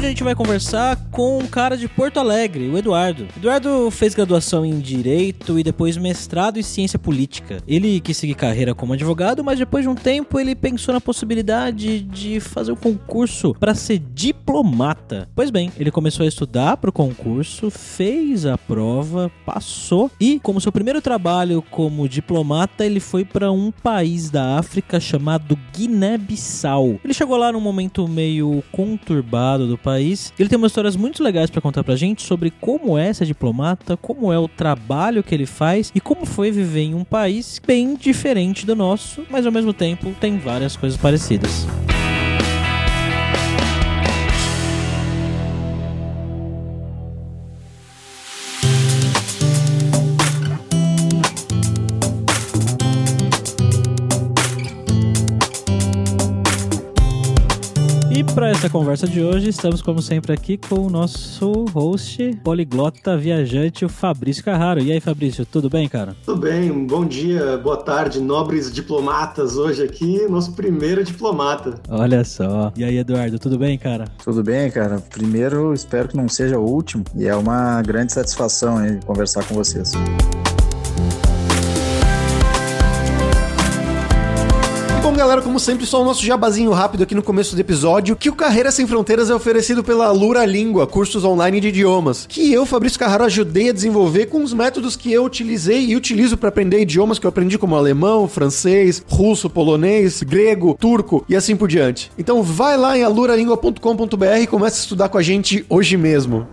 Hoje a gente vai conversar com um cara de Porto Alegre, o Eduardo. Eduardo fez graduação em Direito e depois mestrado em Ciência Política. Ele quis seguir carreira como advogado, mas depois de um tempo ele pensou na possibilidade de fazer o um concurso para ser diplomata. Pois bem, ele começou a estudar para o concurso, fez a prova, passou e, como seu primeiro trabalho como diplomata, ele foi para um país da África chamado Guiné-Bissau. Ele chegou lá num momento meio conturbado do país país. Ele tem umas histórias muito legais para contar pra gente sobre como é ser diplomata, como é o trabalho que ele faz e como foi viver em um país bem diferente do nosso, mas ao mesmo tempo tem várias coisas parecidas. Para essa conversa de hoje, estamos como sempre aqui com o nosso host poliglota viajante, o Fabrício Carraro. E aí, Fabrício, tudo bem, cara? Tudo bem, bom dia, boa tarde, nobres diplomatas. Hoje aqui, nosso primeiro diplomata. Olha só. E aí, Eduardo, tudo bem, cara? Tudo bem, cara. Primeiro, espero que não seja o último. E é uma grande satisfação hein, conversar com vocês. Bom, sempre, só o nosso jabazinho rápido aqui no começo do episódio, que o Carreira Sem Fronteiras é oferecido pela Lura Língua, cursos online de idiomas, que eu, Fabrício Carraro, ajudei a desenvolver com os métodos que eu utilizei e utilizo para aprender idiomas que eu aprendi como alemão, francês, russo, polonês, grego, turco e assim por diante. Então vai lá em aluralingua.com.br e começa a estudar com a gente hoje mesmo.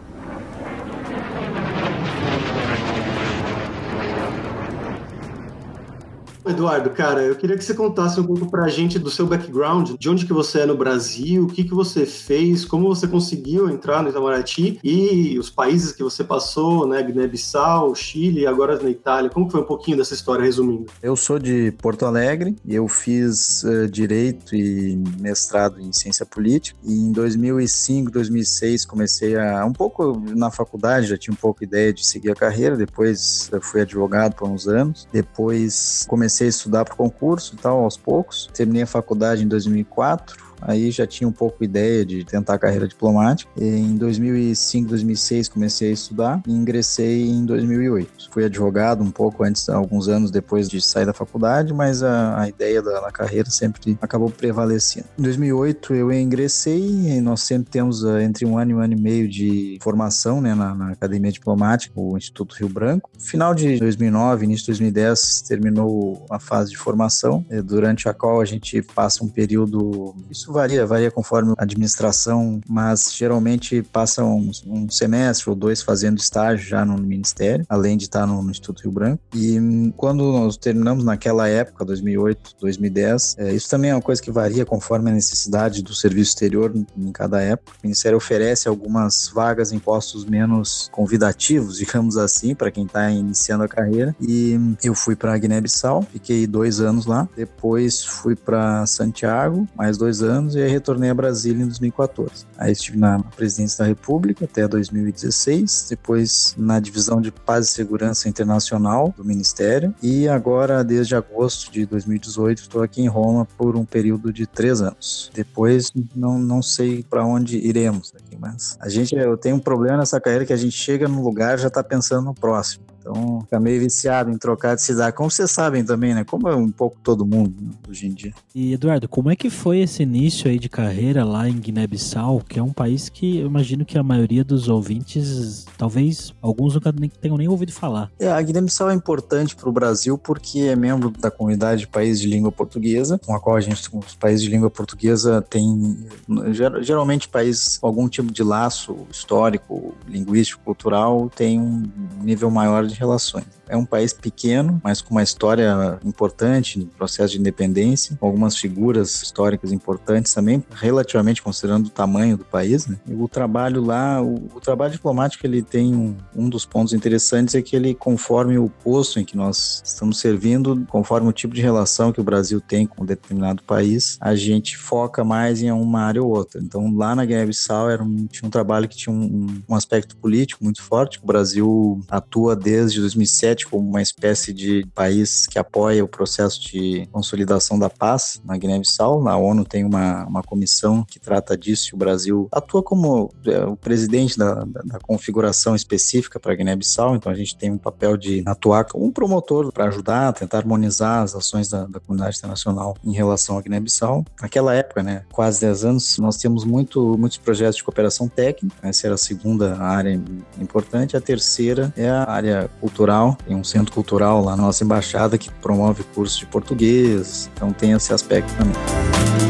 Eduardo, cara, eu queria que você contasse um pouco pra gente do seu background, de onde que você é no Brasil, o que que você fez, como você conseguiu entrar no Itamaraty e os países que você passou, né, Guiné-Bissau, Chile e agora na Itália. Como foi um pouquinho dessa história, resumindo? Eu sou de Porto Alegre e eu fiz uh, Direito e mestrado em Ciência Política e em 2005, 2006 comecei a, um pouco na faculdade, já tinha um pouco ideia de seguir a carreira, depois fui advogado por uns anos, depois comecei comecei a estudar para o concurso e tal, aos poucos. Terminei a faculdade em 2004 aí já tinha um pouco ideia de tentar a carreira diplomática. E em 2005, 2006 comecei a estudar e ingressei em 2008. Fui advogado um pouco antes, alguns anos depois de sair da faculdade, mas a, a ideia da, carreira sempre acabou prevalecendo. Em 2008 eu ingressei e nós sempre temos uh, entre um ano e um ano e meio de formação né, na, na Academia Diplomática, o Instituto Rio Branco. Final de 2009, início de 2010 terminou a fase de formação, eh, durante a qual a gente passa um período, isso isso varia, varia conforme a administração, mas geralmente passa um, um semestre ou dois fazendo estágio já no Ministério, além de estar no, no Instituto Rio Branco. E hum, quando nós terminamos naquela época, 2008, 2010, é, isso também é uma coisa que varia conforme a necessidade do serviço exterior em cada época. O Ministério oferece algumas vagas em postos menos convidativos, digamos assim, para quem está iniciando a carreira. E hum, eu fui para Guiné-Bissau, fiquei dois anos lá. Depois fui para Santiago, mais dois anos anos e aí retornei a Brasília em 2014. Aí estive na presidência da República até 2016, depois na divisão de paz e segurança internacional do Ministério e agora desde agosto de 2018 estou aqui em Roma por um período de três anos. Depois não, não sei para onde iremos aqui, mas a gente eu tenho um problema nessa carreira que a gente chega no lugar já está pensando no próximo. Então, fica meio viciado em trocar de cidade. Como vocês sabem também, né? Como é um pouco todo mundo né, hoje em dia. E, Eduardo, como é que foi esse início aí de carreira lá em Guiné-Bissau, que é um país que eu imagino que a maioria dos ouvintes, talvez alguns nunca nem, tenham nem ouvido falar. É, a Guiné-Bissau é importante para o Brasil porque é membro da comunidade de países de língua portuguesa, com a qual a gente, os países de língua portuguesa, tem geralmente países com algum tipo de laço histórico, linguístico, cultural, tem um nível maior de relações. É um país pequeno, mas com uma história importante no processo de independência, algumas figuras históricas importantes também, relativamente considerando o tamanho do país. Né? E o trabalho lá, o, o, trabalho diplomático, ele tem um, um dos pontos interessantes é que ele, conforme o posto em que nós estamos servindo, conforme o tipo de relação que o Brasil tem com um determinado país, a gente foca mais em uma área ou outra. Então, lá na Guiné-Bissau um, tinha um trabalho que tinha um, um aspecto político muito forte. O Brasil atua desde 2007 compete como uma espécie de país que apoia o processo de consolidação da paz na Guiné-Bissau. Na ONU tem uma, uma comissão que trata disso e o Brasil atua como é, o presidente da, da, da configuração específica para a Guiné-Bissau, então a gente tem um papel de atuar como um promotor para ajudar, tentar harmonizar as ações da, da comunidade internacional em relação à Guiné-Bissau. Naquela época, né, quase 10 anos, nós temos muito, muitos projetos de cooperação técnica, essa era a segunda área importante, a terceira é a área cultural, tem um centro cultural lá na nossa embaixada que promove cursos de português, então tem esse aspecto também.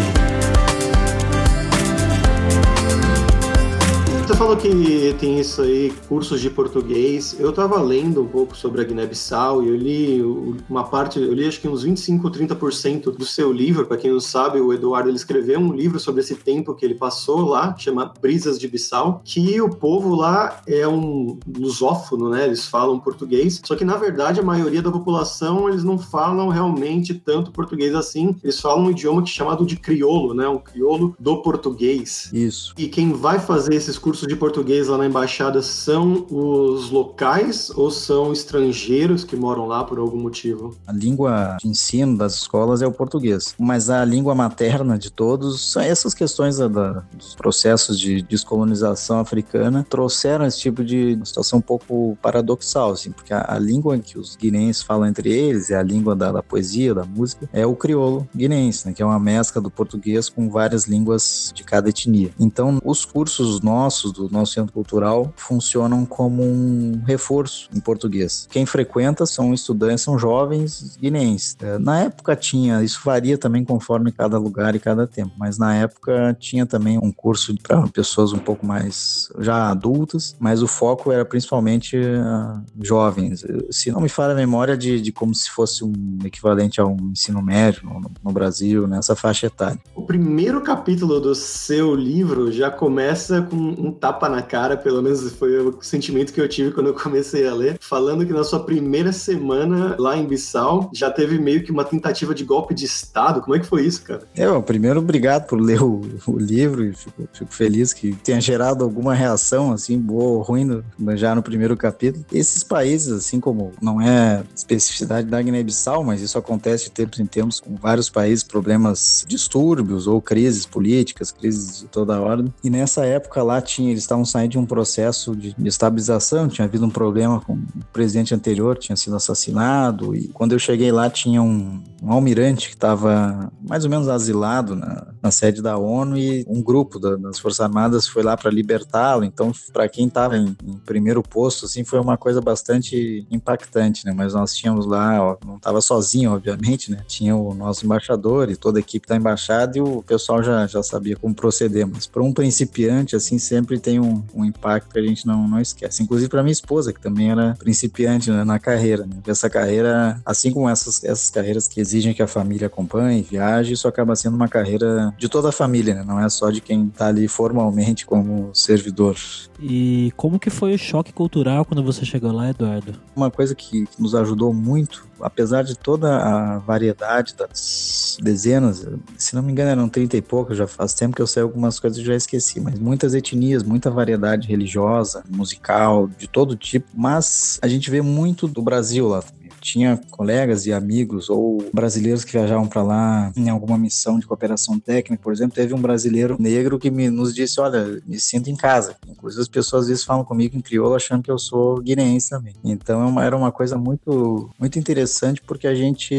Falou que tem isso aí, cursos de português. Eu tava lendo um pouco sobre a Guiné-Bissau e eu li uma parte, eu li acho que uns 25 ou 30% do seu livro. Para quem não sabe, o Eduardo ele escreveu um livro sobre esse tempo que ele passou lá, chama Brisas de Bissau, que o povo lá é um lusófono, né? Eles falam português, só que na verdade a maioria da população eles não falam realmente tanto português assim. Eles falam um idioma que é chamado de crioulo, né? Um crioulo do português. Isso. E quem vai fazer esses cursos de português lá na embaixada são os locais ou são estrangeiros que moram lá por algum motivo? A língua de ensino das escolas é o português, mas a língua materna de todos são essas questões da, da, dos processos de descolonização africana trouxeram esse tipo de situação um pouco paradoxal, assim, porque a, a língua que os guineenses falam entre eles é a língua da, da poesia, da música, é o crioulo guineense, né, que é uma mescla do português com várias línguas de cada etnia. Então, os cursos nossos do nosso centro cultural funcionam como um reforço em português. Quem frequenta são estudantes, são jovens guineenses. É, na época tinha, isso varia também conforme cada lugar e cada tempo, mas na época tinha também um curso para pessoas um pouco mais já adultas, mas o foco era principalmente uh, jovens. Se não me falha a memória de, de como se fosse um equivalente a um ensino médio no, no Brasil, nessa faixa etária. O primeiro capítulo do seu livro já começa com um tapa na cara, pelo menos foi o sentimento que eu tive quando eu comecei a ler, falando que na sua primeira semana lá em Bissau já teve meio que uma tentativa de golpe de Estado. Como é que foi isso, cara? Eu, primeiro, obrigado por ler o, o livro fico, fico, feliz que tenha gerado alguma reação, assim, boa ou ruim, no, já no primeiro capítulo. Esses países, assim como não é especificidade da Guiné-Bissau, mas isso acontece de tempos em tempos com vários países, problemas, distúrbios ou crises políticas, crises de toda ordem. E nessa época lá tinha eles estavam saindo de um processo de estabilização, tinha havido um problema com o presidente anterior, tinha sido assassinado, e quando eu cheguei lá tinha um, um almirante que estava mais ou menos asilado na, na, sede da ONU e um grupo da, das Forças Armadas foi lá para libertá-lo, então para quem estava em, em, primeiro posto, assim, foi uma coisa bastante impactante, né, mas nós tínhamos lá, ó, não estava sozinho, obviamente, né, tinha o nosso embaixador e toda a equipe da embaixada e o pessoal já, já sabia como proceder, mas para um principiante, assim, sempre tem um, um impacto que a gente não, não esquece. Inclusive para minha esposa, que também era principiante né, na carreira. Né? Essa carreira, assim como essas, essas carreiras que exigem que a família acompanhe, viaje, isso acaba sendo uma carreira de toda a família, né? não é só de quem está ali formalmente como servidor. E como que foi o choque cultural quando você chegou lá, Eduardo? Uma coisa que nos ajudou muito, apesar de toda a variedade das dezenas, se não me engano eram 30 e poucos, já faz tempo que eu sei algumas coisas e já esqueci, mas muitas etnias, muita variedade religiosa, musical, de todo tipo, mas a gente vê muito do Brasil lá tinha colegas e amigos ou brasileiros que viajavam para lá em alguma missão de cooperação técnica, por exemplo, teve um brasileiro negro que me, nos disse, olha, me sinto em casa. Inclusive as pessoas às vezes falam comigo em crioulo achando que eu sou guineense também. Então é uma, era uma coisa muito, muito interessante porque a gente,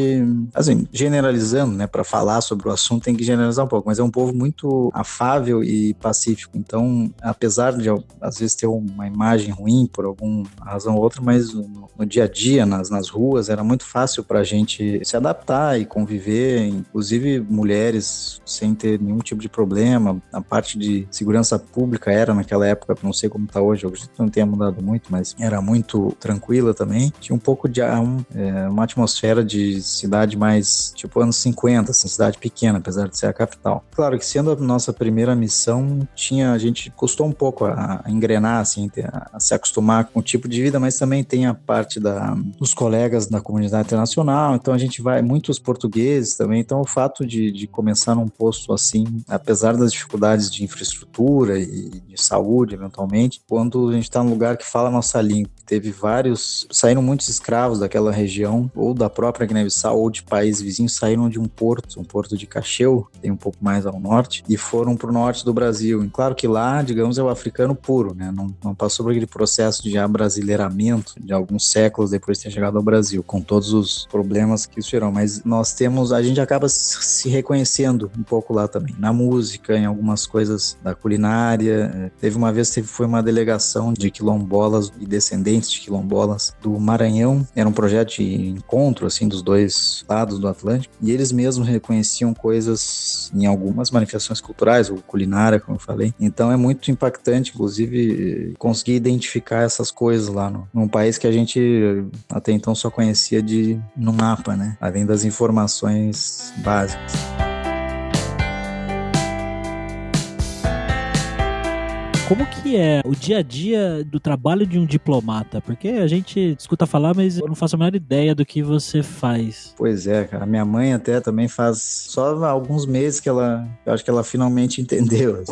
assim, generalizando, né, para falar sobre o assunto tem que generalizar um pouco, mas é um povo muito afável e pacífico. Então, apesar de às vezes ter uma imagem ruim por alguma razão ou outra, mas no, no dia a dia, nas, nas ruas, ruas, era muito fácil para a gente se adaptar e conviver, inclusive mulheres sem ter nenhum tipo de problema. A parte de segurança pública era naquela época, não sei como está hoje, hoje não tenha mudado muito, mas era muito tranquila também. Tinha um pouco de um, é, uma atmosfera de cidade mais tipo anos 50, assim, cidade pequena, apesar de ser a capital. Claro que sendo a nossa primeira missão, tinha a gente custou um pouco a, a engrenar, assim, a, a se acostumar com o tipo de vida, mas também tem a parte da, dos colegas da comunidade internacional, então a gente vai, muitos portugueses também, então o fato de, de começar num posto assim, apesar das dificuldades de infraestrutura e de saúde, eventualmente, quando a gente está num lugar que fala a nossa língua, teve vários, saíram muitos escravos daquela região, ou da própria Guiné-Bissau, ou de países vizinhos, saíram de um porto, um porto de Cacheu, tem um pouco mais ao norte, e foram para o norte do Brasil. E claro que lá, digamos, é o africano puro, né? Não, não passou por aquele processo de abrasileiramento de alguns séculos depois de ter chegado ao Brasil, com todos os problemas que isso gerou. Mas nós temos, a gente acaba se reconhecendo um pouco lá também, na música, em algumas coisas da culinária. Teve uma vez, teve, foi uma delegação de quilombolas e descendentes de quilombolas do Maranhão. Era um projeto de encontro, assim, dos dois lados do Atlântico. E eles mesmos reconheciam coisas em algumas manifestações culturais, ou culinária, como eu falei. Então é muito impactante, inclusive, conseguir identificar essas coisas lá no, num país que a gente até então só conhecia de no mapa, né? Além das informações básicas. Como que é o dia a dia do trabalho de um diplomata? Porque a gente escuta falar, mas eu não faço a menor ideia do que você faz. Pois é, cara. Minha mãe até também faz só alguns meses que ela, eu acho que ela finalmente entendeu.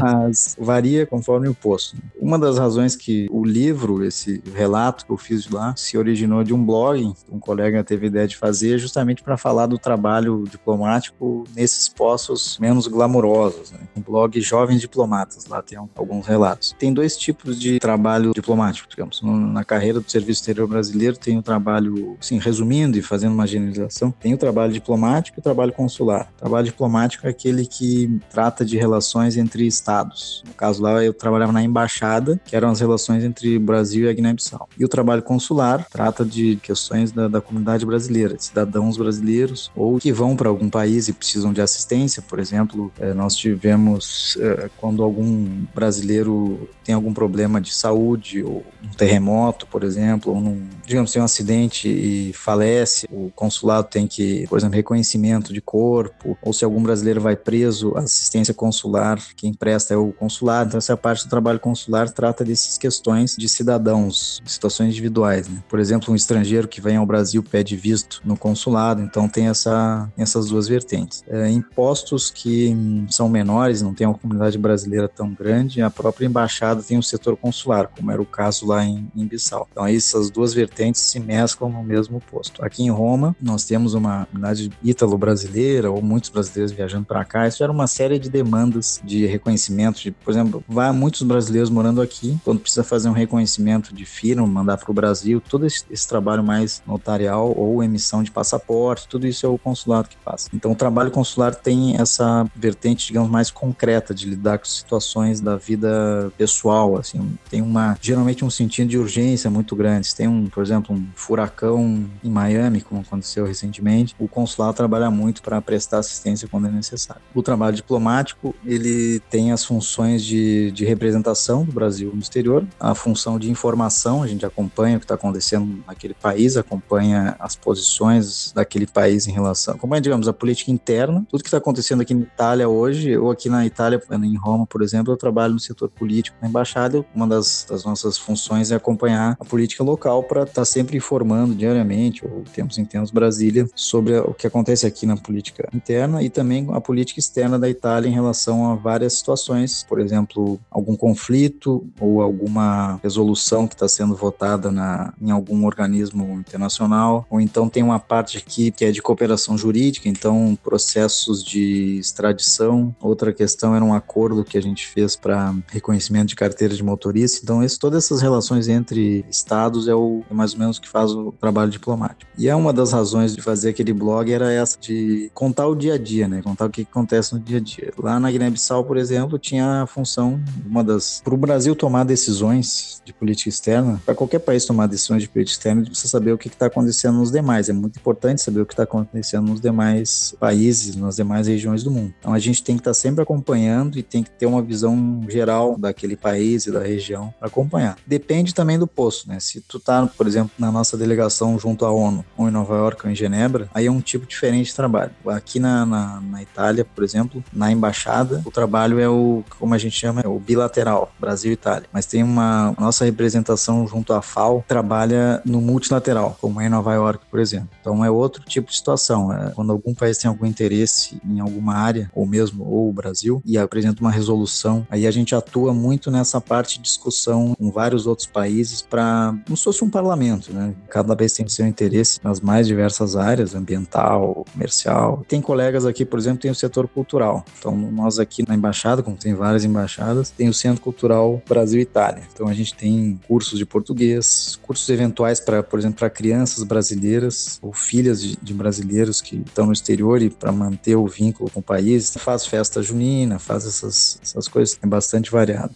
Mas varia conforme o posto. Uma das razões que o livro, esse relato que eu fiz lá, se originou de um blog, um colega teve ideia de fazer, justamente para falar do trabalho diplomático nesses postos menos glamurosos. Né? Um blog Jovens Diplomatas lá tem alguns relatos. Tem dois tipos de trabalho diplomático, digamos. Na carreira do Serviço Exterior Brasileiro tem o trabalho, assim, resumindo e fazendo uma generalização, tem o trabalho diplomático e o trabalho consular. O trabalho diplomático é aquele que trata de relações entre estados. No caso lá, eu trabalhava na embaixada, que eram as relações entre Brasil e a Guiné-Bissau. E o trabalho consular trata de questões da, da comunidade brasileira, de cidadãos brasileiros ou que vão para algum país e precisam de assistência. Por exemplo, eh, nós tivemos, eh, quando algum brasileiro tem algum problema de saúde, ou um terremoto, por exemplo, ou num, digamos, tem um acidente e falece, o consulado tem que, por exemplo, reconhecimento de corpo, ou se algum brasileiro vai preso, assistência consular, quem presta é o consulado. Então, essa parte do trabalho consular trata dessas questões de cidadãos, de situações individuais. Né? Por exemplo, um estrangeiro que vem ao Brasil pede visto no consulado, então tem essa, essas duas vertentes. É, impostos que hum, são menores, não tem uma comunidade brasileira tão grande, a própria embaixada tem um setor consular, como era o caso lá em, em Bissau. Então, essas duas vertentes se mesclam no mesmo posto. Aqui em Roma, nós temos uma comunidade ítalo-brasileira, ou muitos brasileiros viajando para cá. Isso era uma série de demandas de reconhecimento. De, por exemplo, vai muitos brasileiros morando aqui, quando precisa fazer um reconhecimento de firma, mandar para o Brasil, todo esse, esse trabalho mais notarial ou emissão de passaporte, tudo isso é o consulado que faz. Então, o trabalho consular tem essa vertente, digamos, mais concreta de lidar com situações da vida pessoal, assim, tem uma geralmente um sentido de urgência muito grande. Tem um, por exemplo, um furacão em Miami, como aconteceu recentemente, o consulado trabalha muito para prestar assistência quando é necessário. O trabalho diplomático, ele tem as funções de, de representação do Brasil no exterior, a função de informação, a gente acompanha o que está acontecendo naquele país, acompanha as posições daquele país em relação, acompanha, digamos, a política interna, tudo que está acontecendo aqui na Itália hoje, ou aqui na Itália, em Roma, por exemplo, eu trabalho no setor político na embaixada. Uma das, das nossas funções é acompanhar a política local para estar tá sempre informando diariamente, ou tempos em tempos, Brasília, sobre o que acontece aqui na política interna e também a política externa da Itália em relação a várias situações, por exemplo, algum conflito ou alguma resolução que está sendo votada na, em algum organismo internacional, ou então tem uma parte aqui que é de cooperação jurídica, então processos de extradição. Outra questão era um acordo que a gente fez para reconhecimento de carteira de motorista. Então, esse, todas essas relações entre estados é, o, é mais ou menos o que faz o trabalho diplomático. E é uma das razões de fazer aquele blog era essa de contar o dia a dia, né? Contar o que acontece no dia a dia. Lá na Guiné-Bissau, por exemplo, tinha a função, uma das. Para o Brasil tomar decisões de política externa, para qualquer país tomar decisões de política externa, precisa saber o que está acontecendo nos demais. É muito importante saber o que está acontecendo nos demais países, nas demais regiões do mundo. Então a gente tem que estar tá sempre acompanhando e tem que ter uma visão geral daquele país e da região para acompanhar. Depende também do posto, né? Se tu tá, por exemplo, na nossa delegação junto à ONU, ou em Nova York ou em Genebra, aí é um tipo diferente de trabalho. Aqui na, na, na Itália, por exemplo, na embaixada, o trabalho é o, como a gente chama, é o bilateral, Brasil-Itália. Mas tem uma nossa representação junto à FAO trabalha no multilateral, como é em Nova York, por exemplo. Então é outro tipo de situação. É quando algum país tem algum interesse em alguma área, ou mesmo ou o Brasil, e apresenta uma resolução discussão. Aí a gente atua muito nessa parte de discussão com vários outros países para como se fosse um parlamento, né? Cada vez tem seu interesse nas mais diversas áreas, ambiental, comercial. Tem colegas aqui, por exemplo, tem o setor cultural. Então nós aqui na embaixada, como tem várias embaixadas, tem o Centro Cultural Brasil Itália. Então a gente tem cursos de português, cursos eventuais para, por exemplo, para crianças brasileiras ou filhas de, de brasileiros que estão no exterior e para manter o vínculo com o país. Faz festa junina, faz essas, essas coisas. É bastante variado.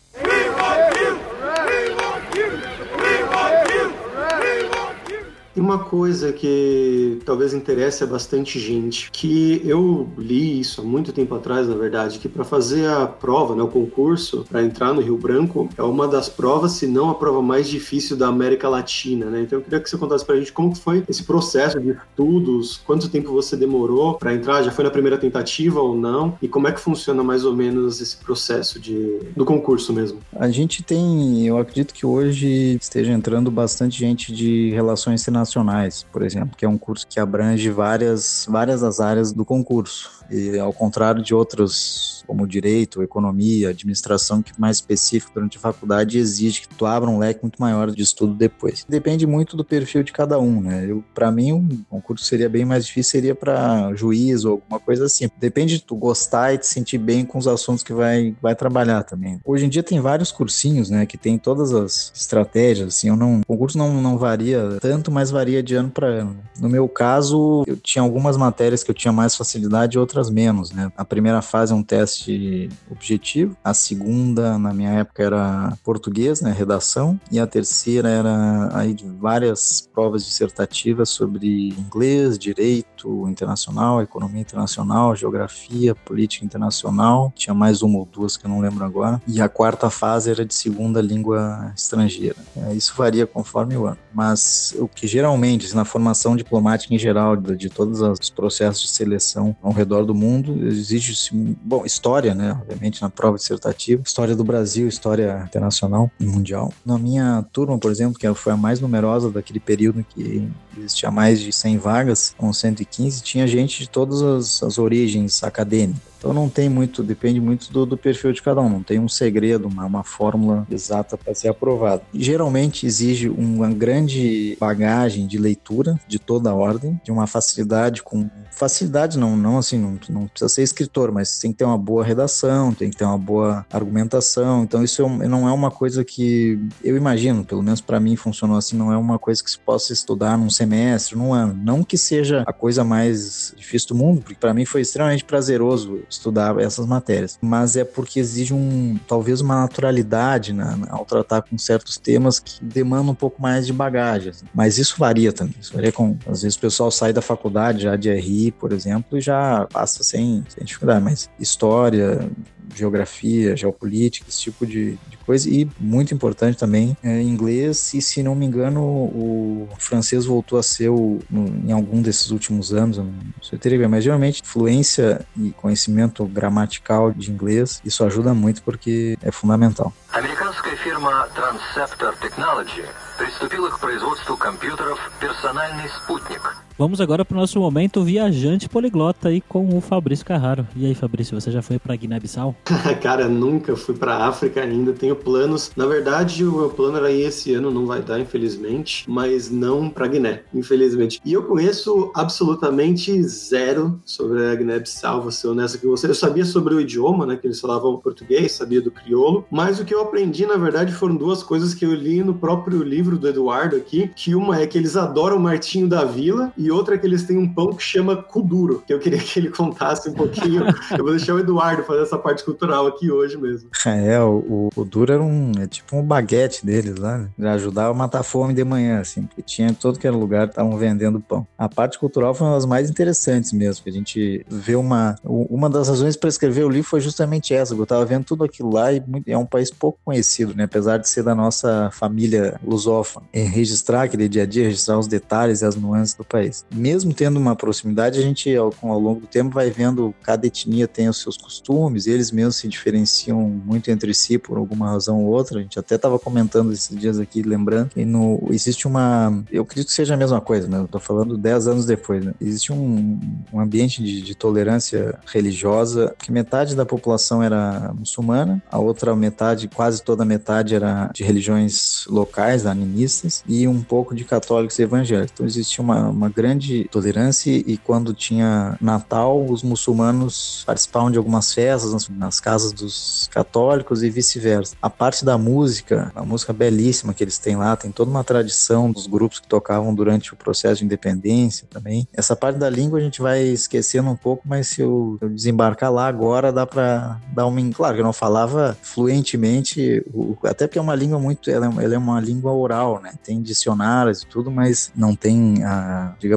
E uma coisa que talvez interesse a bastante gente, que eu li isso há muito tempo atrás, na verdade, que para fazer a prova, né, o concurso, para entrar no Rio Branco, é uma das provas, se não a prova mais difícil da América Latina, né? Então eu queria que você contasse pra gente como foi esse processo de estudos, quanto tempo você demorou para entrar, já foi na primeira tentativa ou não, e como é que funciona mais ou menos esse processo de, do concurso mesmo. A gente tem, eu acredito que hoje esteja entrando bastante gente de relações internacionais internacionais, por exemplo, que é um curso que abrange várias, várias das áreas do concurso. E ao contrário de outros, como direito, economia, administração, que mais específico durante a faculdade exige que tu abra um leque muito maior de estudo depois. Depende muito do perfil de cada um, né? Para mim, um concurso seria bem mais difícil, seria para juiz ou alguma coisa assim. Depende de tu gostar e te sentir bem com os assuntos que vai, vai trabalhar também. Hoje em dia tem vários cursinhos, né, que tem todas as estratégias, assim, eu não, o concurso não, não varia tanto, mas varia de ano para ano. No meu caso, eu tinha algumas matérias que eu tinha mais facilidade e outras menos, né? A primeira fase é um teste objetivo, a segunda, na minha época, era português, né, redação, e a terceira era aí de várias provas dissertativas sobre inglês, direito internacional, economia internacional, geografia, política internacional, tinha mais uma ou duas que eu não lembro agora, e a quarta fase era de segunda língua estrangeira. É, isso varia conforme o ano, mas o que geralmente, na formação diplomática em geral, de todos os processos de seleção ao redor do mundo, exige, bom, história, né, obviamente, na prova dissertativa, história do Brasil, história internacional e mundial. Na minha turma, por exemplo, que foi a mais numerosa daquele período em que existia mais de 100 vagas, com 115, tinha gente de todas as, as origens acadêmicas então não tem muito, depende muito do, do perfil de cada um, não tem um segredo, uma, uma fórmula exata para ser aprovado. Geralmente exige uma grande bagagem de leitura de toda a ordem, de uma facilidade com facilidade não, não assim, não, não precisa ser escritor, mas tem que ter uma boa redação, tem que ter uma boa argumentação. Então isso é não é uma coisa que eu imagino, pelo menos para mim funcionou assim, não é uma coisa que se possa estudar num semestre, num ano. Não que seja a coisa mais difícil do mundo, porque para mim foi extremamente prazeroso estudar essas matérias, mas é porque exige um talvez uma naturalidade na, na, ao tratar com certos temas que demandam um pouco mais de bagagem. Assim. Mas isso varia também. Isso varia com às vezes o pessoal sai da faculdade já de RI, por exemplo, e já passa sem, sem dificuldade. Mas história, geografia, geopolítica, esse tipo de, de coisa. E muito importante também, é, inglês, e se não me engano, o francês voltou a ser o, no, em algum desses últimos anos, não sei teria, mas geralmente fluência e conhecimento gramatical de inglês, isso ajuda muito porque é fundamental. Американская фирма Transceptor Technology приступила к производству компьютеров «Персональный спутник», Vamos agora para o nosso momento viajante poliglota aí com o Fabrício Carraro. E aí, Fabrício, você já foi para Guiné-Bissau? Cara, nunca fui para África ainda, tenho planos. Na verdade, o meu plano era ir esse ano, não vai dar, infelizmente, mas não para Guiné, infelizmente. E eu conheço absolutamente zero sobre a Guiné-Bissau, vou ser honesto com você. Eu sabia sobre o idioma, né, que eles falavam português, sabia do crioulo, mas o que eu aprendi, na verdade, foram duas coisas que eu li no próprio livro do Eduardo aqui, que uma é que eles adoram o Martinho da Vila e outra é que eles têm um pão que chama Kuduro, que eu queria que ele contasse um pouquinho. eu vou deixar o Eduardo fazer essa parte cultural aqui hoje mesmo. É, o, o Duro era um, é tipo um baguete deles lá, né? Ele ajudava a matar fome de manhã, assim, porque tinha em todo que era lugar, estavam vendendo pão. A parte cultural foi uma das mais interessantes mesmo, que a gente vê uma, uma das razões para escrever o livro foi justamente essa, eu tava vendo tudo aquilo lá e é um país pouco conhecido, né? Apesar de ser da nossa família lusófona. E registrar aquele dia a dia, registrar os detalhes e as nuances do país. Locais. Mesmo tendo uma proximidade, a gente, ao, ao longo do tempo, vai vendo cada etnia tem os seus costumes, eles mesmos se diferenciam muito entre si por alguma razão ou outra. A gente até estava comentando esses dias aqui, lembrando, que no, existe uma. Eu acredito que seja a mesma coisa, né? Eu falando 10 anos depois, né? Existe um, um ambiente de, de tolerância religiosa que metade da população era muçulmana, a outra metade, quase toda a metade, era de religiões locais, animistas, e um pouco de católicos e evangélicos. Então existia uma, uma grande tolerância e quando tinha Natal, os muçulmanos participavam de algumas festas nas, nas casas dos católicos e vice-versa. A parte da música, a música belíssima que eles têm lá, tem toda uma tradição dos grupos que tocavam durante o processo de independência também. Essa parte da língua a gente vai esquecendo um pouco, mas se eu, eu desembarcar lá agora, dá para dar uma. Claro que eu não falava fluentemente, até porque é uma língua muito. Ela é, ela é uma língua oral, né? Tem dicionários e tudo, mas não tem a, digamos,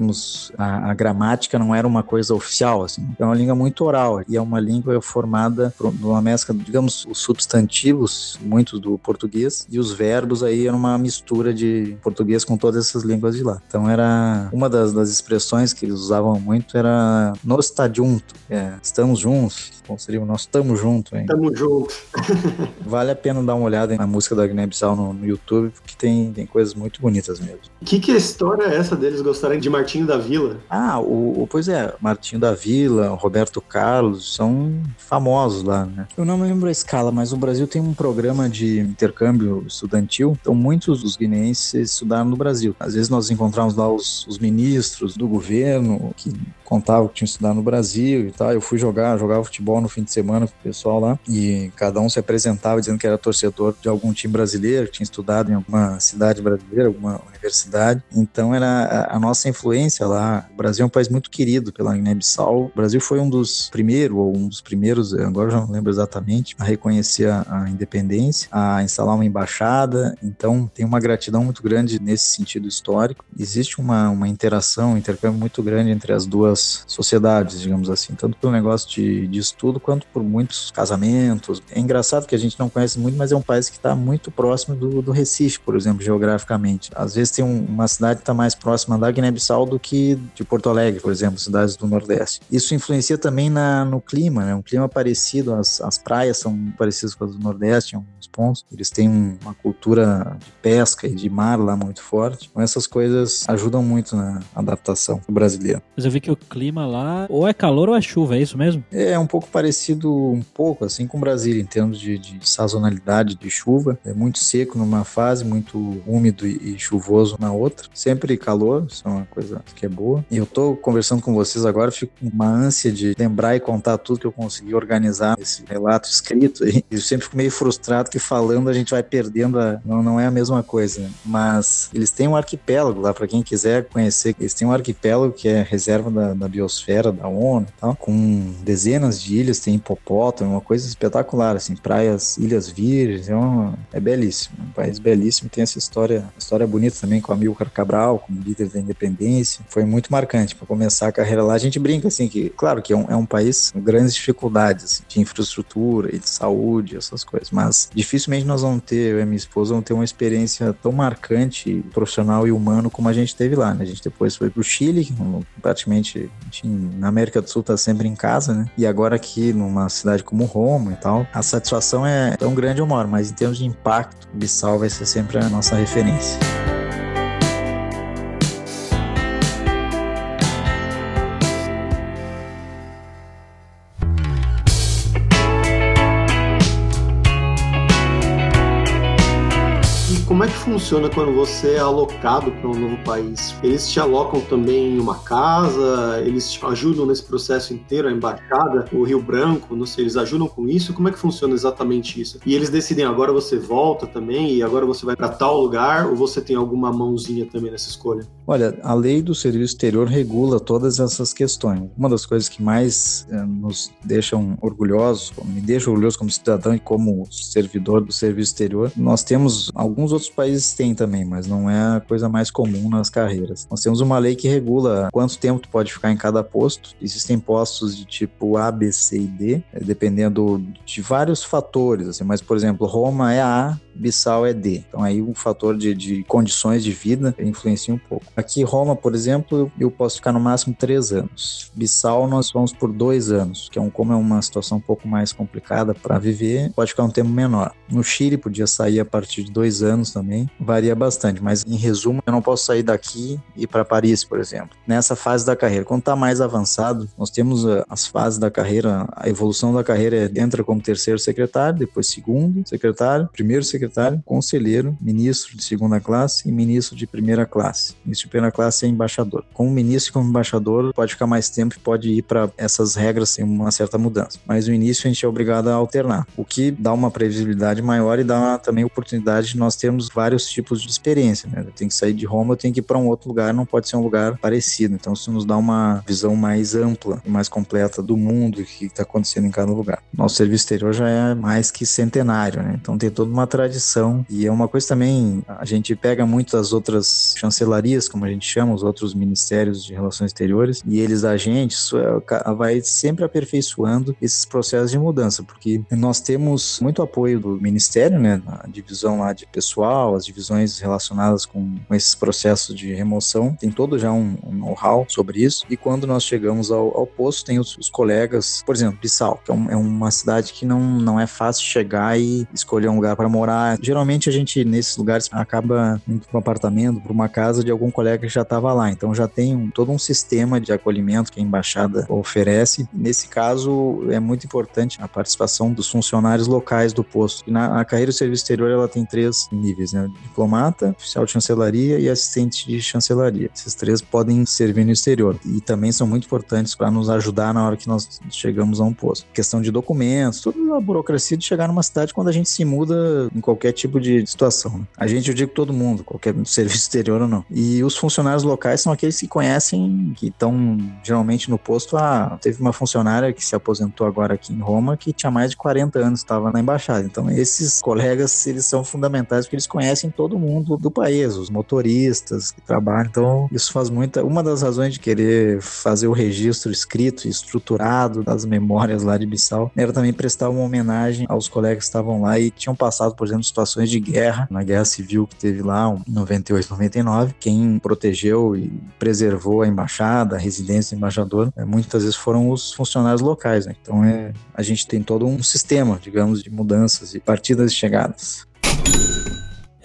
a, a gramática não era uma coisa oficial, assim. É uma língua muito oral e é uma língua formada por uma mescla, digamos, os substantivos, muitos do português, e os verbos aí eram uma mistura de português com todas essas línguas de lá. Então era uma das, das expressões que eles usavam muito era no está junto, é, estamos juntos, como seria o nosso estamos junto, hein? Tamo junto. vale a pena dar uma olhada na música da Guiné Bissau no, no, YouTube, porque tem, tem coisas muito bonitas mesmo. Que que história é essa deles gostarem de Martinho da Vila? Ah, o, o pois é, Martinho da Vila, Roberto Carlos, são famosos lá, né? Eu não me lembro a escala, mas o Brasil tem um programa de intercâmbio estudantil, então muitos dos guineenses estudaram no Brasil. Às vezes nós encontramos lá os, os ministros do governo que contavam que tinham estudado no Brasil e tal. Eu fui jogar, jogava futebol no fim de semana com o pessoal lá e cada um se apresentava dizendo que era torcedor de algum time brasileiro, que tinha estudado em alguma cidade brasileira, alguma universidade. Então era a, a nossa influência lá. O Brasil é um país muito querido pela Guiné-Bissau. O Brasil foi um dos primeiros, ou um dos primeiros, agora já não lembro exatamente, a reconhecer a, a independência, a instalar uma embaixada. Então tem uma gratidão muito grande nesse sentido histórico. Existe uma, uma interação, um intercâmbio muito grande entre as duas sociedades, digamos assim, tanto pelo negócio de, de estudo quanto por muitos casamentos. É engraçado que a gente não conhece muito, mas é um país que está muito próximo do, do Recife, por exemplo, geograficamente. Às vezes tem um, uma cidade que está mais próxima da Guiné-Bissau do que de Porto Alegre, por exemplo, cidades do Nordeste. Isso influencia também na, no clima, né? Um clima parecido, as, as praias são parecidas com as do Nordeste em alguns pontos. Eles têm um, uma cultura de pesca e de mar lá muito forte. Então essas coisas ajudam muito na adaptação do brasileiro. Mas eu vi que o clima lá ou é calor ou é chuva, é isso mesmo? É um pouco parecido, um pouco assim com o Brasil, em termos de, de sazonalidade de chuva. É muito seco numa fase, muito úmido e, e chuvoso na outra. Sempre calor, isso é uma coisa que é boa. E eu tô conversando com vocês agora, fico com uma ânsia de lembrar e contar tudo que eu consegui organizar nesse relato escrito. E eu sempre fico meio frustrado que falando a gente vai perdendo a... Não, não é a mesma coisa, né? Mas eles têm um arquipélago lá, para quem quiser conhecer. Eles têm um arquipélago que é reserva da, da biosfera da ONU tal, com dezenas de ilhas, tem hipopótamo, uma coisa espetacular, assim, praias, ilhas virgens, é, uma, é belíssimo, um país belíssimo, tem essa história, história bonita também com Amilcar Cabral, como líder da independência, foi muito marcante para começar a carreira lá. A gente brinca assim que, claro que é um, é um país com grandes dificuldades assim, de infraestrutura e de saúde, essas coisas, mas dificilmente nós vamos ter, eu e minha esposa vamos ter uma experiência tão marcante, profissional e humano como a gente teve lá, né? A gente depois foi pro Chile, praticamente na América do Sul tá sempre em casa, né? E agora aqui numa cidade como Roma e tal, a satisfação é tão grande ou maior, mas em termos de impacto, Bissau vai ser sempre a nossa referência. Funciona quando você é alocado para um novo país? Eles te alocam também em uma casa? Eles te ajudam nesse processo inteiro? A embaixada, o Rio Branco, não sei, eles ajudam com isso? Como é que funciona exatamente isso? E eles decidem agora você volta também e agora você vai para tal lugar ou você tem alguma mãozinha também nessa escolha? Olha, a lei do serviço exterior regula todas essas questões. Uma das coisas que mais eh, nos deixam orgulhosos, me deixa orgulhoso como cidadão e como servidor do serviço exterior, nós temos alguns outros países têm também, mas não é a coisa mais comum nas carreiras. Nós temos uma lei que regula quanto tempo tu pode ficar em cada posto. Existem postos de tipo A, B, C e D, eh, dependendo de vários fatores, assim, mas por exemplo, Roma é A, Bissau é D. Então aí um fator de, de condições de vida influencia um pouco. Aqui Roma, por exemplo, eu posso ficar no máximo três anos. Bissau nós vamos por dois anos, que é um, como é uma situação um pouco mais complicada para viver, pode ficar um tempo menor. No Chile podia sair a partir de dois anos também, varia bastante, mas em resumo eu não posso sair daqui e para Paris, por exemplo. Nessa fase da carreira, quando está mais avançado, nós temos uh, as fases da carreira, a evolução da carreira é, entra como terceiro secretário, depois segundo secretário, primeiro secretário secretário, conselheiro, ministro de segunda classe e ministro de primeira classe. Ministro de primeira classe é embaixador. Como ministro e como embaixador, pode ficar mais tempo e pode ir para essas regras sem uma certa mudança. Mas no início a gente é obrigado a alternar, o que dá uma previsibilidade maior e dá também oportunidade de nós termos vários tipos de experiência. Né? Eu tenho que sair de Roma, eu tenho que ir para um outro lugar, não pode ser um lugar parecido. Então isso nos dá uma visão mais ampla e mais completa do mundo e o que está acontecendo em cada lugar. Nosso serviço exterior já é mais que centenário, né? então tem toda uma tradição. E é uma coisa também, a gente pega muito as outras chancelarias, como a gente chama, os outros ministérios de relações exteriores, e eles agentes, é, vai sempre aperfeiçoando esses processos de mudança, porque nós temos muito apoio do ministério, né, na divisão lá de pessoal, as divisões relacionadas com, com esses processos de remoção, tem todo já um, um know-how sobre isso, e quando nós chegamos ao, ao posto, tem os, os colegas, por exemplo, Bissau, que é, um, é uma cidade que não, não é fácil chegar e escolher um lugar para morar Geralmente a gente, nesses lugares, acaba indo para um apartamento, para uma casa de algum colega que já estava lá. Então já tem um, todo um sistema de acolhimento que a embaixada oferece. Nesse caso, é muito importante a participação dos funcionários locais do posto. E na carreira do serviço exterior, ela tem três níveis, né? Diplomata, oficial de chancelaria e assistente de chancelaria. Esses três podem servir no exterior e também são muito importantes para nos ajudar na hora que nós chegamos a um posto. Questão de documentos, toda a burocracia de chegar numa cidade quando a gente se muda em qualquer tipo de situação. Né? A gente, eu digo todo mundo, qualquer serviço exterior ou não. E os funcionários locais são aqueles que conhecem, que estão geralmente no posto. Ah, teve uma funcionária que se aposentou agora aqui em Roma que tinha mais de 40 anos, estava na embaixada. Então, esses colegas, eles são fundamentais porque eles conhecem todo mundo do país, os motoristas que trabalham. Então, isso faz muita. Uma das razões de querer fazer o registro escrito e estruturado das memórias lá de Bissau era também prestar uma homenagem aos colegas que estavam lá e tinham passado, por exemplo, situações de guerra, na guerra civil que teve lá, em 98, 99, quem protegeu e preservou a embaixada, a residência do embaixador, é, muitas vezes foram os funcionários locais, né? Então é, a gente tem todo um sistema, digamos, de mudanças e partidas e chegadas.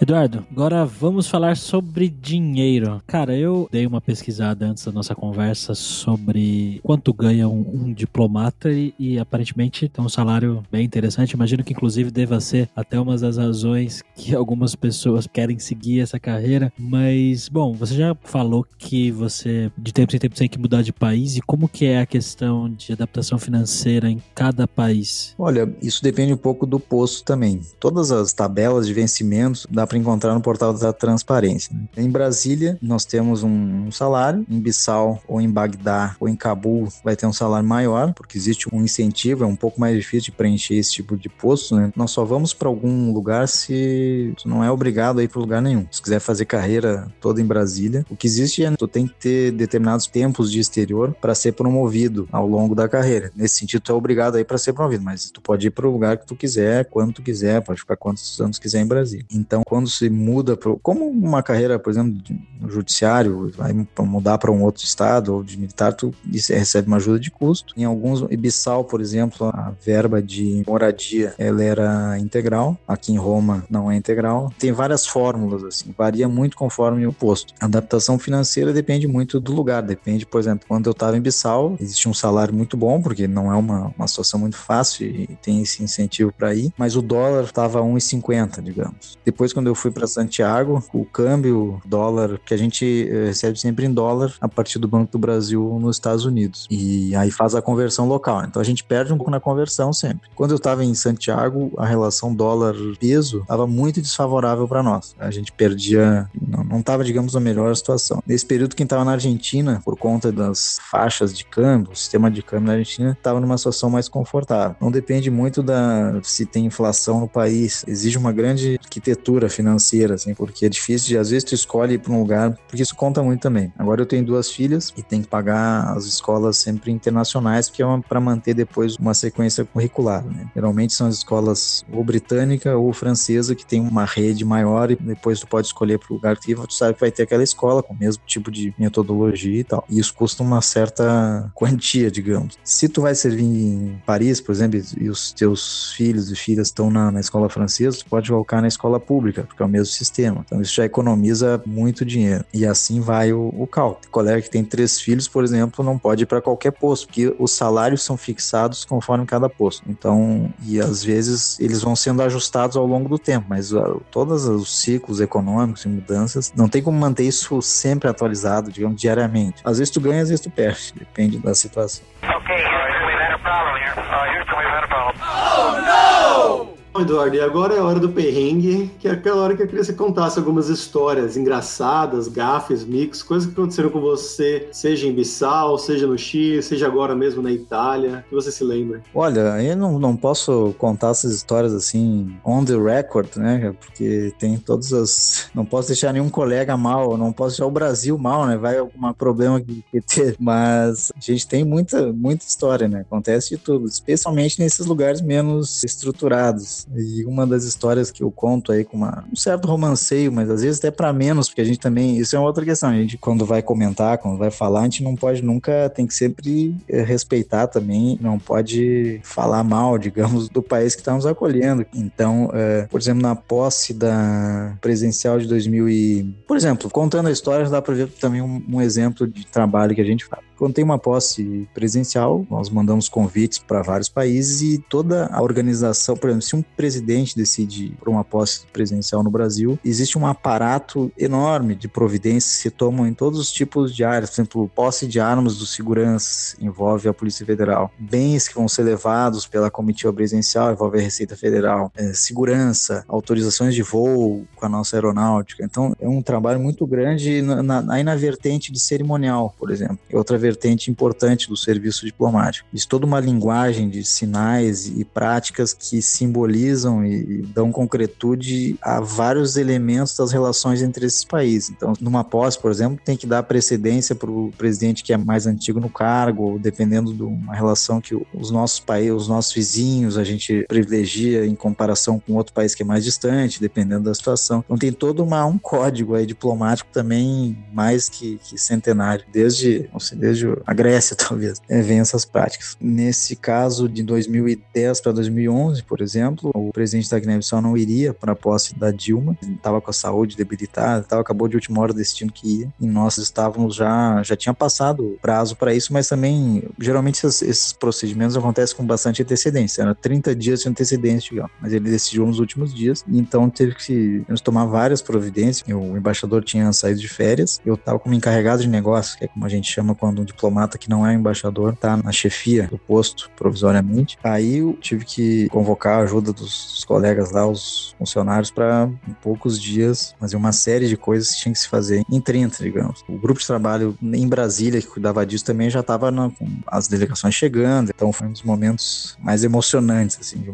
Eduardo, agora vamos falar sobre dinheiro. Cara, eu dei uma pesquisada antes da nossa conversa sobre quanto ganha um, um diplomata e, e, aparentemente tem um salário bem interessante. Imagino que inclusive deva ser até uma das razões que algumas pessoas querem seguir essa carreira. Mas, bom, você já falou que você de tempo em tempo tem que mudar de país e como que é a questão de adaptação financeira em cada país? Olha, isso depende um pouco do posto também. Todas as tabelas de vencimentos dá para encontrar no portal da transparência. Né? Em Brasília, nós temos um, salário, em Bissau ou em Bagdá ou em Cabul vai ter um salário maior, porque existe um incentivo, é um pouco mais difícil de preencher esse tipo de posto, né? Nós só vamos para algum lugar se tu não é obrigado a ir para lugar nenhum. Se quiser fazer carreira toda em Brasília, o que existe é tu tem que ter determinados tempos de exterior para ser promovido ao longo da carreira. Nesse sentido, tu é obrigado a ir para ser promovido, mas tu pode ir para o lugar que tu quiser, quando tu quiser, pode ficar quantos anos quiser em Brasília. Então, quando se muda para como uma carreira, por exemplo, no judiciário, vai mudar para um outro estado ou de militar, tu recebe uma ajuda de custo. Em alguns, Ibissal, por exemplo, a verba de moradia, ela era integral. Aqui em Roma não é integral. Tem várias fórmulas assim, varia muito conforme o posto. A adaptação financeira depende muito do lugar, depende, por exemplo, quando eu estava em Bissau, existia um salário muito bom, porque não é uma, uma situação muito fácil e tem esse incentivo para ir, mas o dólar estava 1,50, digamos. Depois quando eu fui para Santiago, o câmbio dólar que a gente eh, recebe sempre em dólar a partir do Banco do Brasil nos Estados Unidos. E aí faz a conversão local. Então a gente perde um pouco na conversão sempre. Quando eu estava em Santiago, a relação dólar-peso estava muito desfavorável para nós. A gente perdia, não estava, digamos, na melhor situação. Nesse período, quem estava na Argentina, por conta das faixas de câmbio, o sistema de câmbio na Argentina, estava numa situação mais confortável. Não depende muito da se tem inflação no país. Exige uma grande arquitetura financeira assim, porque é difícil de, às vezes, tu escolhe ir pra um lugar, porque isso conta muito também. Agora eu tenho duas filhas e tenho que pagar as escolas sempre internacionais, que é para manter depois uma sequência curricular, né? Geralmente são as escolas ou britânica ou francesa, que tem uma rede maior e depois tu pode escolher pro lugar que tu sabe que vai ter aquela escola com o mesmo tipo de metodologia e tal. E isso custa uma certa quantia, digamos. Se tu vai servir em Paris, por exemplo, e os teus filhos e filhas estão na, na escola francesa, tu pode colocar na escola pública, porque é o mesmo sistema. Então isso já economiza muito dinheiro. E assim vai o, o cálculo. O colega que tem três filhos, por exemplo, não pode ir para qualquer posto, porque os salários são fixados conforme cada posto. Então, e às vezes eles vão sendo ajustados ao longo do tempo, mas uh, todos os ciclos econômicos e mudanças, não tem como manter isso sempre atualizado, digamos, diariamente. Às vezes tu ganha, às vezes tu perde, depende da situação. Okay, Houston, we've had a problem here. Uh, Houston, we've had a problem. Oh, no! Eduardo, e agora é a hora do perrengue, que é aquela hora que eu queria que você contasse algumas histórias engraçadas, gafes, mix, coisas que aconteceram com você, seja em Bissau, seja no Chile, seja agora mesmo na Itália, que você se lembra. Olha, eu não, não posso contar essas histórias assim on the record, né? Porque tem todas as. Não posso deixar nenhum colega mal, não posso deixar o Brasil mal, né? Vai algum problema que, que ter. Mas a gente tem muita, muita história, né? Acontece de tudo, especialmente nesses lugares menos estruturados. E uma das histórias que eu conto aí com uma, um certo romanceio, mas às vezes até para menos, porque a gente também. Isso é outra questão. A gente, quando vai comentar, quando vai falar, a gente não pode nunca. Tem que sempre eh, respeitar também, não pode falar mal, digamos, do país que está nos acolhendo. Então, é, por exemplo, na posse da presencial de 2000 e. Por exemplo, contando a história, dá para ver também um, um exemplo de trabalho que a gente faz. Quando tem uma posse presencial, nós mandamos convites para vários países e toda a organização, por exemplo, se um presidente decide por uma posse presencial no Brasil, existe um aparato enorme de providências que se tomam em todos os tipos de áreas. Por exemplo, posse de armas do segurança envolve a Polícia Federal. Bens que vão ser levados pela comitiva presencial envolve a Receita Federal. É, segurança, autorizações de voo com a nossa aeronáutica. Então, é um trabalho muito grande na, na, aí na vertente de cerimonial, por exemplo. Outra vertente importante do serviço diplomático. Isso toda uma linguagem de sinais e práticas que simbolizam e dão concretude a vários elementos das relações entre esses países. Então, numa posse, por exemplo, tem que dar precedência para o presidente que é mais antigo no cargo, dependendo de uma relação que os nossos países, os nossos vizinhos, a gente privilegia em comparação com outro país que é mais distante, dependendo da situação. Então, tem todo uma, um código aí diplomático também mais que, que centenário, desde, não sei, desde desde a Grécia, talvez, é, vem essas práticas. Nesse caso, de 2010 para 2011, por exemplo, o presidente da Guiné-Bissau não iria para a posse da Dilma, estava com a saúde debilitada, tava, acabou de última hora decidindo que ia, e nós estávamos já, já tinha passado o prazo para isso, mas também, geralmente esses, esses, procedimentos acontecem com bastante antecedência, era 30 dias de antecedência, digamos, mas ele decidiu nos últimos dias, então teve que tomar várias providências, o embaixador tinha saído de férias, eu estava como encarregado de negócio, que é como a gente chama quando um diplomata que não é embaixador tá na chefia do posto provisoriamente. Aí eu tive que convocar a ajuda dos, dos colegas lá, os funcionários, para em poucos dias fazer uma série de coisas que tinha que se fazer em 30, digamos. O grupo de trabalho em Brasília que cuidava disso também já estava com as delegações chegando, então foi um dos momentos mais emocionantes, assim, de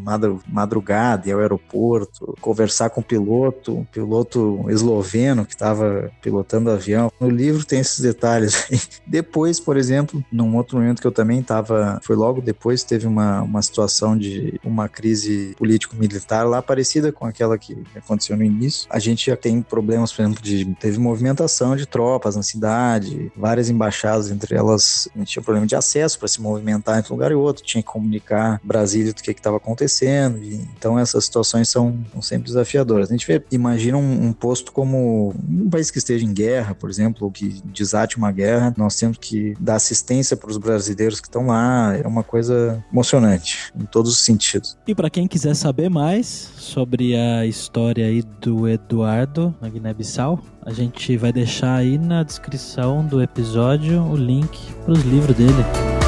madrugada ir ao aeroporto, conversar com o piloto, um piloto esloveno que estava pilotando o avião. No livro tem esses detalhes. Depois por exemplo, num outro momento que eu também estava, foi logo depois, teve uma, uma situação de uma crise político-militar lá parecida com aquela que aconteceu no início. A gente já tem problemas, por exemplo, de teve movimentação de tropas na cidade, várias embaixadas, entre elas a gente tinha problema de acesso para se movimentar entre um lugar e outro, tinha que comunicar Brasília do que estava acontecendo. E, então essas situações são, são, sempre desafiadoras. A gente vê, imagina um, um posto como um país que esteja em guerra, por exemplo, ou que desate uma guerra, nós temos que dar assistência para os brasileiros que estão lá. É uma coisa emocionante, em todos os sentidos. E para quem quiser saber mais sobre a história aí do Eduardo na Guiné-Bissau, a gente vai deixar aí na descrição do episódio o link para os livros dele.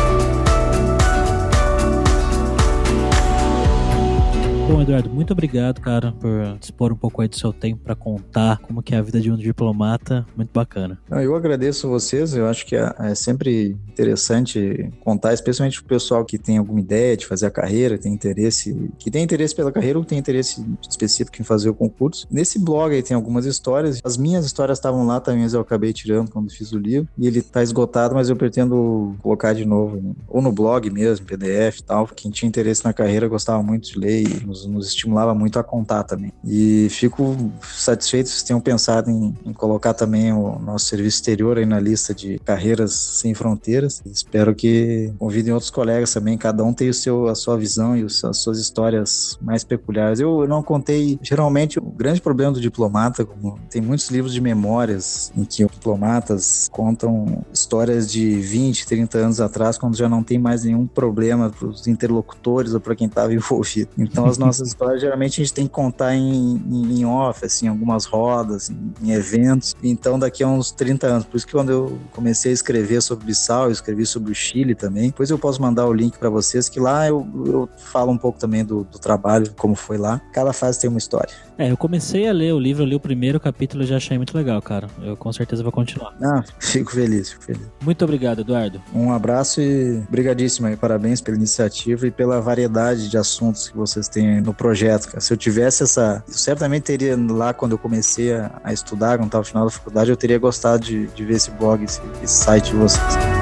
Bom, Eduardo, muito obrigado, cara, por dispor um pouco aí do seu tempo para contar como que é a vida de um diplomata. Muito bacana. Eu agradeço vocês. Eu acho que é, é sempre interessante contar, especialmente o pessoal que tem alguma ideia de fazer a carreira, tem interesse, que tem interesse pela carreira ou tem interesse específico em fazer o concurso. Nesse blog aí tem algumas histórias. As minhas histórias estavam lá também, mas eu acabei tirando quando fiz o livro. E ele tá esgotado, mas eu pretendo colocar de novo, ou no blog mesmo, PDF e tal. Quem tinha interesse na carreira gostava muito de ler e nos, nos estimulava muito a contar também. E fico satisfeito se tenham pensado em, em, colocar também o nosso serviço exterior aí na lista de carreiras sem fronteiras. Espero que convidem outros colegas também, cada um tem o seu, a sua visão e as suas histórias mais peculiares. Eu, não contei, geralmente, o grande problema do diplomata, como tem muitos livros de memórias em que diplomatas contam histórias de 20, 30 anos atrás, quando já não tem mais nenhum problema para os interlocutores ou para quem estava envolvido. Então, as nossas histórias, geralmente, a gente tem que contar em, em, off, assim, algumas rodas, em, em, eventos. Então, daqui a uns 30 anos. Por isso que quando eu comecei a escrever sobre Bissau, eu escrevi sobre o Chile também. Depois eu posso mandar o link para vocês, que lá eu, eu falo um pouco também do, do trabalho, como foi lá. Cada fase tem uma história. É, eu comecei a ler o livro, eu li o primeiro capítulo e já achei muito legal, cara. Eu com certeza vou continuar. Ah, fico feliz, fico feliz. Muito obrigado, Eduardo. Um abraço e brigadíssimo aí. Parabéns pela iniciativa e pela variedade de assuntos que vocês têm no projeto. Cara. Se eu tivesse essa. Eu certamente teria lá quando eu comecei a, a estudar, quando estava no final da faculdade, eu teria gostado de, de ver esse blog, esse, esse site de vocês.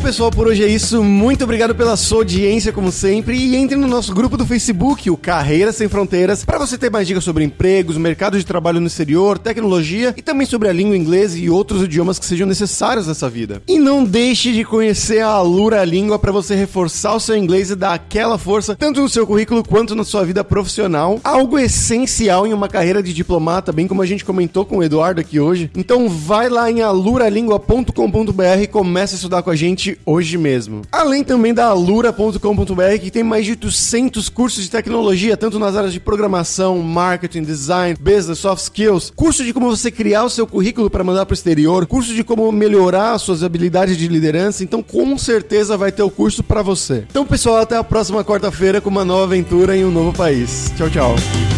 Pessoal, por hoje é isso. Muito obrigado pela sua audiência, como sempre. E entre no nosso grupo do Facebook, o Carreiras Sem Fronteiras, para você ter mais dicas sobre empregos, mercado de trabalho no exterior, tecnologia e também sobre a língua inglesa e outros idiomas que sejam necessários nessa vida. E não deixe de conhecer a Alura Língua para você reforçar o seu inglês e dar aquela força, tanto no seu currículo quanto na sua vida profissional. Algo essencial em uma carreira de diplomata, bem como a gente comentou com o Eduardo aqui hoje. Então vai lá em aluralingua.com.br e comece a estudar com a gente hoje mesmo. Além também da alura.com.br, que tem mais de 800 cursos de tecnologia, tanto nas áreas de programação, marketing, design, business, soft skills, curso de como você criar o seu currículo para mandar para o exterior, curso de como melhorar as suas habilidades de liderança, então com certeza vai ter o curso para você. Então, pessoal, até a próxima quarta-feira com uma nova aventura em um novo país. Tchau, tchau.